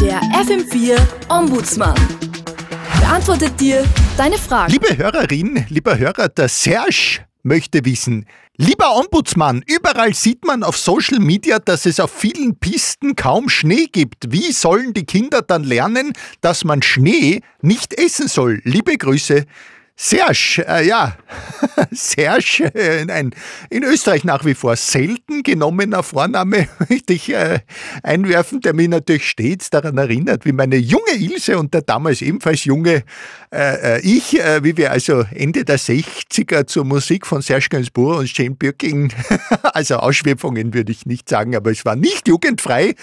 Der FM4 Ombudsmann beantwortet dir deine Fragen. Liebe Hörerin, lieber Hörer, der Serge möchte wissen, lieber Ombudsmann, überall sieht man auf Social Media, dass es auf vielen Pisten kaum Schnee gibt. Wie sollen die Kinder dann lernen, dass man Schnee nicht essen soll? Liebe Grüße, Serge, äh, ja, Serge, äh, ein in Österreich nach wie vor selten genommener Vorname, möchte ich äh, einwerfen, der mich natürlich stets daran erinnert, wie meine junge Ilse und der damals ebenfalls junge äh, äh ich, äh, wie wir also Ende der 60er zur Musik von Serge Gainsbourg und Jane Birkin, also Ausschweifungen würde ich nicht sagen, aber es war nicht jugendfrei.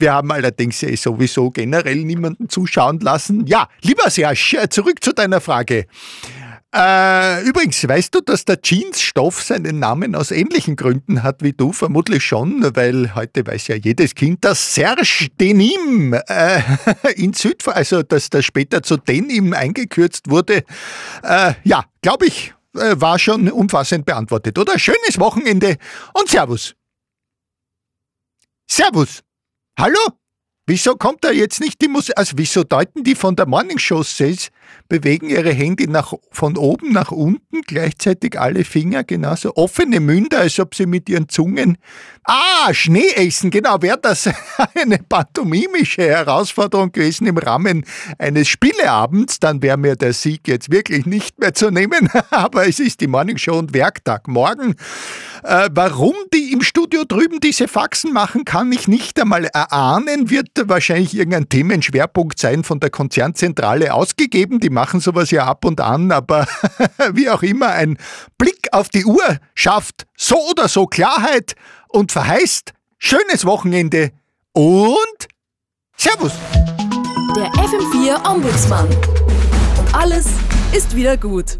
Wir haben allerdings sowieso generell niemanden zuschauen lassen. Ja, lieber Serge, zurück zu deiner Frage. Äh, übrigens, weißt du, dass der Jeansstoff seinen Namen aus ähnlichen Gründen hat wie du? Vermutlich schon, weil heute weiß ja jedes Kind, dass Serge Denim äh, in Südfrankreich, also dass das später zu Denim eingekürzt wurde. Äh, ja, glaube ich, äh, war schon umfassend beantwortet, oder? Schönes Wochenende und Servus. Servus. Hallo? Wieso kommt da jetzt nicht die Musik? Also wieso deuten die von der Morning Show Says, bewegen ihre Hände nach, von oben nach unten, gleichzeitig alle Finger genauso offene Münder, als ob sie mit ihren Zungen. Ah, Schnee essen, genau, wäre das eine pantomimische Herausforderung gewesen im Rahmen eines Spieleabends, dann wäre mir der Sieg jetzt wirklich nicht mehr zu nehmen. Aber es ist die Morning Show und Werktag morgen. Äh, warum die im Studio drüben diese Faxen machen, kann ich nicht einmal erahnen. Wird wahrscheinlich irgendein Themenschwerpunkt sein von der Konzernzentrale ausgegeben. Die machen sowas ja ab und an, aber wie auch immer, ein Blick auf die Uhr schafft so oder so Klarheit und verheißt schönes Wochenende und Servus. Der FM4 Ombudsmann. Und alles ist wieder gut.